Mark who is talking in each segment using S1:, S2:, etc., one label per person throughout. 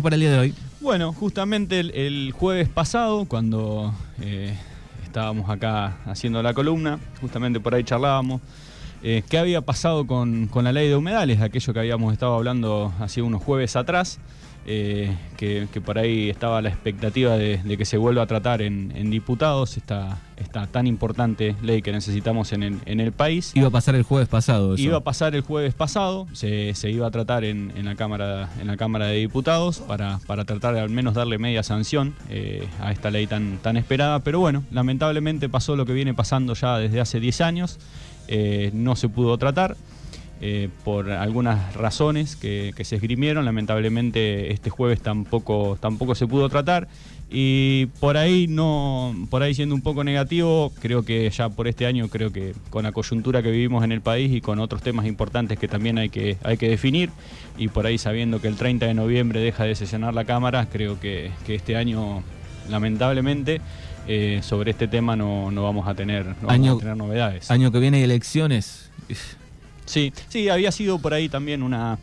S1: para el día de hoy?
S2: Bueno, justamente el, jueves pasado, cuando eh, estábamos acá haciendo la columna, justamente por ahí charlábamos, eh, qué había pasado con, con, la ley de humedales, aquello que habíamos estado hablando hace unos jueves atrás. Eh, que, por ahí estaba la expectativa de, que se vuelva a tratar en, diputados esta, esta, tan importante ley que necesitamos en el, país.
S1: Iba a pasar el jueves pasado.
S2: Iba a pasar el jueves pasado, se, iba a tratar en, la Cámara, en la Cámara de Diputados para, para tratar de al menos darle media sanción eh, a esta ley tan, tan esperada, pero bueno, lamentablemente pasó lo que viene pasando ya desde hace 10 años, eh, no se pudo tratar. Eh, por algunas razones que, se esgrimieron. Lamentablemente este jueves tampoco, tampoco se pudo tratar. Y por ahí no, por ahí siendo un poco negativo, creo que ya por este año, creo que con la coyuntura que vivimos en el país y con otros temas importantes que también hay que, hay que definir, y por ahí sabiendo que el 30 de noviembre deja de sesionar la Cámara, creo que, este año, lamentablemente, eh, sobre este tema no, vamos a tener, no
S1: vamos
S2: a tener novedades.
S1: Año que viene hay elecciones.
S2: Sí, sí, había sido por ahí también una,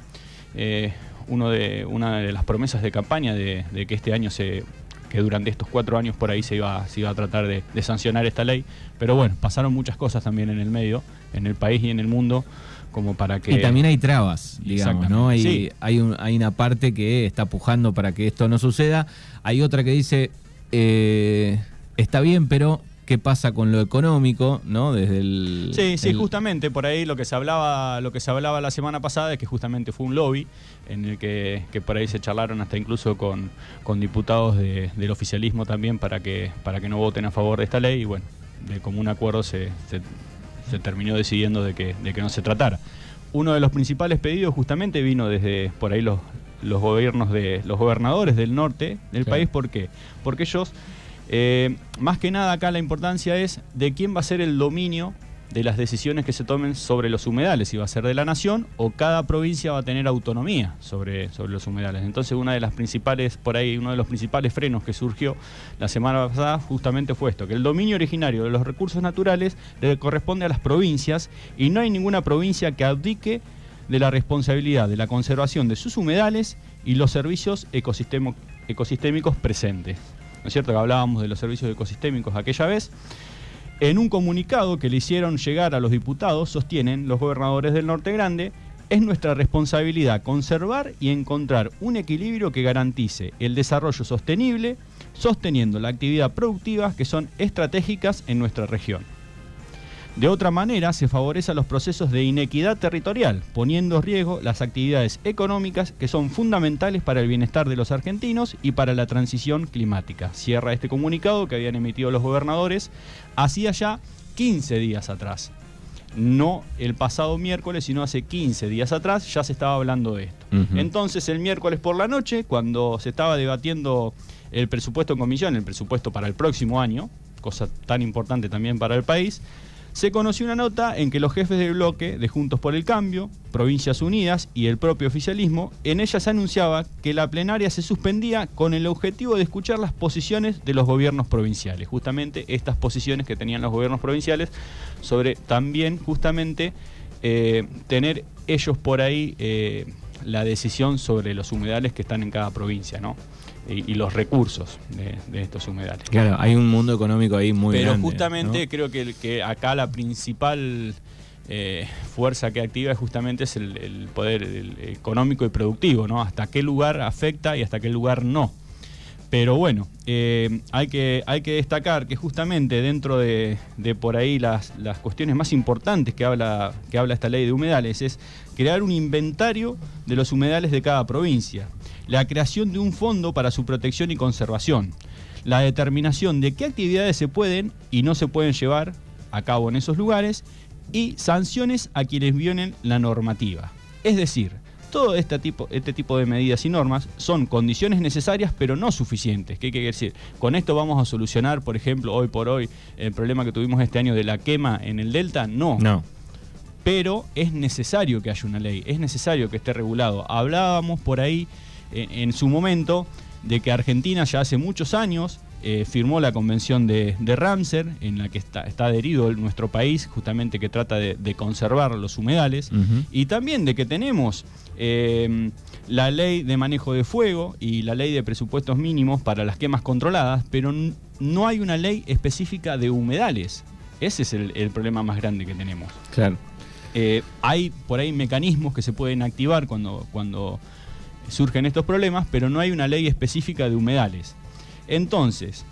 S2: eh, uno de, una de las promesas de campaña de, que este año se que durante estos cuatro años por ahí se iba, se iba a tratar de, sancionar esta ley. Pero bueno, pasaron muchas cosas también en el medio, en el país y en el mundo, como para que...
S1: Y también hay trabas, digamos, ¿no? Hay, hay, hay una parte que está pujando para que esto no suceda. Hay otra que dice, eh, está bien, pero qué pasa con lo económico, ¿no? Desde el.
S2: Sí, sí, justamente por ahí lo que se hablaba, lo que se hablaba la semana pasada es que justamente fue un lobby en el que, por ahí se charlaron hasta incluso con, con diputados del oficialismo también para que, para que no voten a favor de esta ley y bueno, de común acuerdo se, se, terminó decidiendo de que, de que no se tratara. Uno de los principales pedidos justamente vino desde por ahí los, los gobiernos de los gobernadores del norte del país, ¿por qué? Porque ellos eh, más que nada acá la importancia es de quién va a ser el dominio de las decisiones que se tomen sobre los humedales, si va a ser de la nación o cada provincia va a tener autonomía sobre, sobre los humedales. Entonces una de las principales, por ahí, uno de los principales frenos que surgió la semana pasada justamente fue esto, que el dominio originario de los recursos naturales le corresponde a las provincias y no hay ninguna provincia que abdique de la responsabilidad de la conservación de sus humedales y los servicios ecosistémicos presentes. ¿No es cierto? Que hablábamos de los servicios ecosistémicos aquella vez. En un comunicado que le hicieron llegar a los diputados, sostienen los gobernadores del Norte Grande, es nuestra responsabilidad conservar y encontrar un equilibrio que garantice el desarrollo sostenible, sosteniendo la actividad productiva que son estratégicas en nuestra región. De otra manera, se favorecen los procesos de inequidad territorial, poniendo en riesgo las actividades económicas que son fundamentales para el bienestar de los argentinos y para la transición climática. Cierra este comunicado que habían emitido los gobernadores hacía ya 15 días atrás. No el pasado miércoles, sino hace 15 días atrás ya se estaba hablando de esto. Entonces el miércoles por la noche, cuando se estaba debatiendo el presupuesto en comisión, el presupuesto para el próximo año, cosa tan importante también para el país, se conoció una nota en que los jefes de bloque de Juntos por el Cambio, Provincias Unidas y el propio oficialismo, en ella se anunciaba que la plenaria se suspendía con el objetivo de escuchar las posiciones de los gobiernos provinciales, justamente estas posiciones que tenían los gobiernos provinciales sobre también justamente eh, tener ellos por ahí eh, la decisión sobre los humedales que están en cada provincia, ¿no? Y, los recursos de, estos humedales.
S1: Claro, hay un mundo económico ahí muy
S2: Pero
S1: grande.
S2: Pero justamente creo que, que acá la principal eh, fuerza que activa es justamente es el, poder económico y productivo, ¿no? Hasta qué lugar afecta y hasta qué lugar no. Pero bueno, eh, hay, que, hay que destacar que justamente dentro de, por ahí las, las, cuestiones más importantes que habla, que habla esta ley de humedales es crear un inventario de los humedales de cada provincia la creación de un fondo para su protección y conservación, la determinación de qué actividades se pueden y no se pueden llevar a cabo en esos lugares y sanciones a quienes violen la normativa. Es decir, todo este tipo, este tipo de medidas y normas son condiciones necesarias pero no suficientes. ¿Qué quiere decir? Con esto vamos a solucionar, por ejemplo, hoy por hoy, el problema que tuvimos este año de la quema en el Delta. No.
S1: No.
S2: Pero es necesario que haya una ley, es necesario que esté regulado. Hablábamos por ahí en, su momento de que Argentina ya hace muchos años eh, firmó la convención de, Ramser, en la que está, adherido nuestro país, justamente que trata de, conservar los humedales, y también de que tenemos eh, la ley de manejo de fuego y la ley de presupuestos mínimos para las quemas controladas, pero no hay una ley específica de humedales. Ese es el, problema más grande que tenemos.
S1: Claro.
S2: Eh, hay por ahí mecanismos que se pueden activar cuando, cuando surgen estos problemas, pero no hay una ley específica de humedales. Entonces,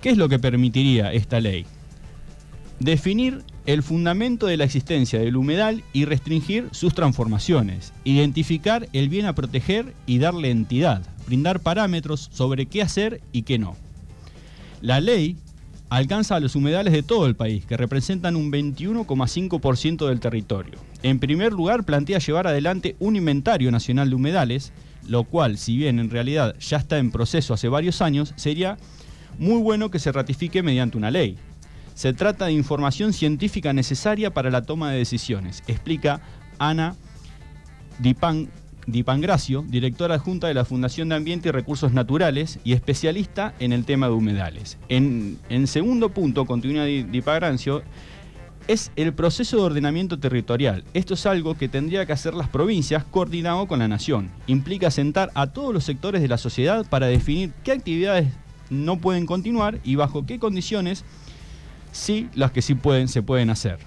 S2: ¿qué es lo que permitiría esta ley? Definir el fundamento de la existencia del humedal y restringir sus transformaciones, identificar el bien a proteger y darle entidad, brindar parámetros sobre qué hacer y qué no. La ley alcanza a los humedales de todo el país, que representan un 21,5% del territorio. En primer lugar, plantea llevar adelante un inventario nacional de humedales, lo cual, si bien en realidad ya está en proceso hace varios años, sería muy bueno que se ratifique mediante una ley. Se trata de información científica necesaria para la toma de decisiones, explica Ana Dipan Dipangracio, directora adjunta de la Fundación de Ambiente y Recursos Naturales y especialista en el tema de humedales. En, segundo punto, continúa Dipangracio, es el proceso de ordenamiento territorial. Esto es algo que tendría que hacer las provincias coordinado con la nación. Implica sentar a todos los sectores de la sociedad para definir qué actividades no pueden continuar y bajo qué condiciones sí las que sí pueden se pueden hacer.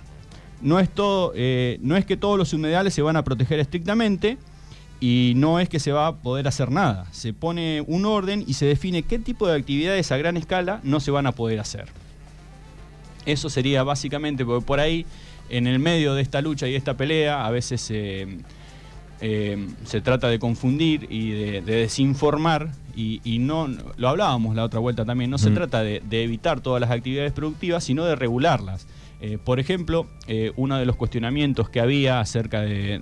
S2: No es, todo, eh, no es que todos los humedales se van a proteger estrictamente, y no es que se va a poder hacer nada. Se pone un orden y se define qué tipo de actividades a gran escala no se van a poder hacer. Eso sería básicamente, porque por ahí, en el medio de esta lucha y esta pelea, a veces eh, se trata de confundir y de, desinformar, y, no, lo hablábamos la otra vuelta también, no se trata de evitar todas las actividades productivas, sino de regularlas. Eh, por ejemplo, eh, uno de los cuestionamientos que había acerca de,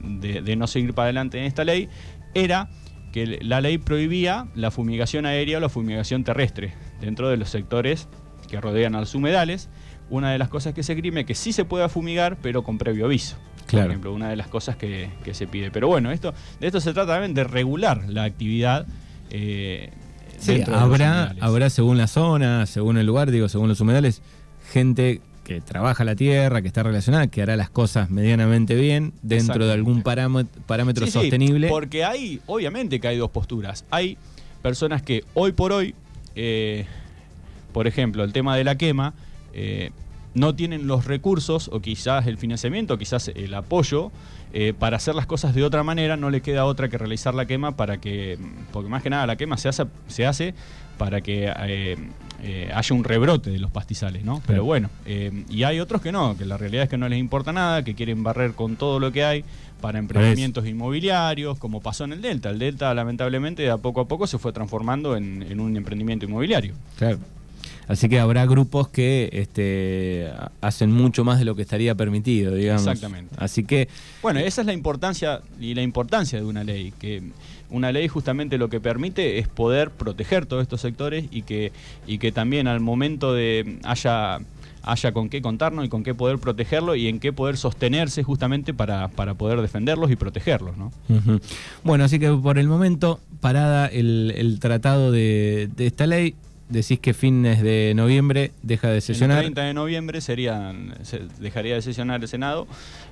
S2: no seguir para adelante en esta ley era que la ley prohibía la fumigación aérea o la fumigación terrestre dentro de los sectores que rodean a los humedales. Una de las cosas que se crime es que sí se pueda fumigar, pero con previo aviso. Por ejemplo, una de las cosas que, se pide. Pero bueno, esto, de esto se trata también de regular la actividad.
S1: Eh, sí, habrá, habrá según la zona, según el lugar, digo, según los humedales, gente que trabaja la tierra, que está relacionada, que hará las cosas medianamente bien dentro de algún parámetro, sostenible.
S2: porque hay, obviamente que hay dos posturas. Hay personas que hoy por hoy, eh, por ejemplo, el tema de la quema, eh, no tienen los recursos o quizás el financiamiento, quizás el apoyo eh, para hacer las cosas de otra manera, no le queda otra que realizar la quema para que, porque más que nada la quema se hace, se hace para que eh, haya un rebrote de los pastizales, ¿no? Pero bueno, eh, y hay otros que no, que la realidad es que no les importa nada, que quieren barrer con todo lo que hay para emprendimientos inmobiliarios, como pasó en el Delta. El Delta, lamentablemente, a poco a poco se fue transformando en, un emprendimiento inmobiliario.
S1: Claro. Así que habrá grupos que este, hacen mucho más de lo que estaría permitido, digamos.
S2: Exactamente.
S1: Así que.
S2: Bueno, esa es la importancia y la importancia de una ley, que una ley justamente lo que permite es poder proteger todos estos sectores y que, y que también al momento de haya haya con qué contarnos y con qué poder protegerlo y en qué poder sostenerse justamente para, poder defenderlos y protegerlos. ¿no?
S1: Bueno, así que por el momento, parada el, tratado de, de, esta ley, decís que fines de noviembre deja de sesionar.
S2: El 30 de noviembre serían, dejaría de sesionar el Senado,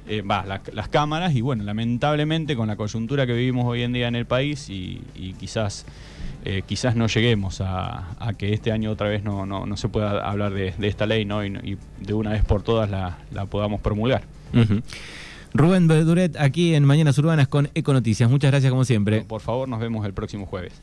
S2: eh, va, las cámaras, y bueno, lamentablemente con la coyuntura que vivimos hoy en día en el país y, quizás, eh, quizás no lleguemos a, que este año otra vez no, no, se pueda hablar de, esta ley ¿no? y, de una vez por todas la, podamos promulgar.
S1: Rubén Beduret aquí en Mañanas Urbanas con Econoticias. Muchas gracias como siempre.
S2: por favor, nos vemos el próximo jueves.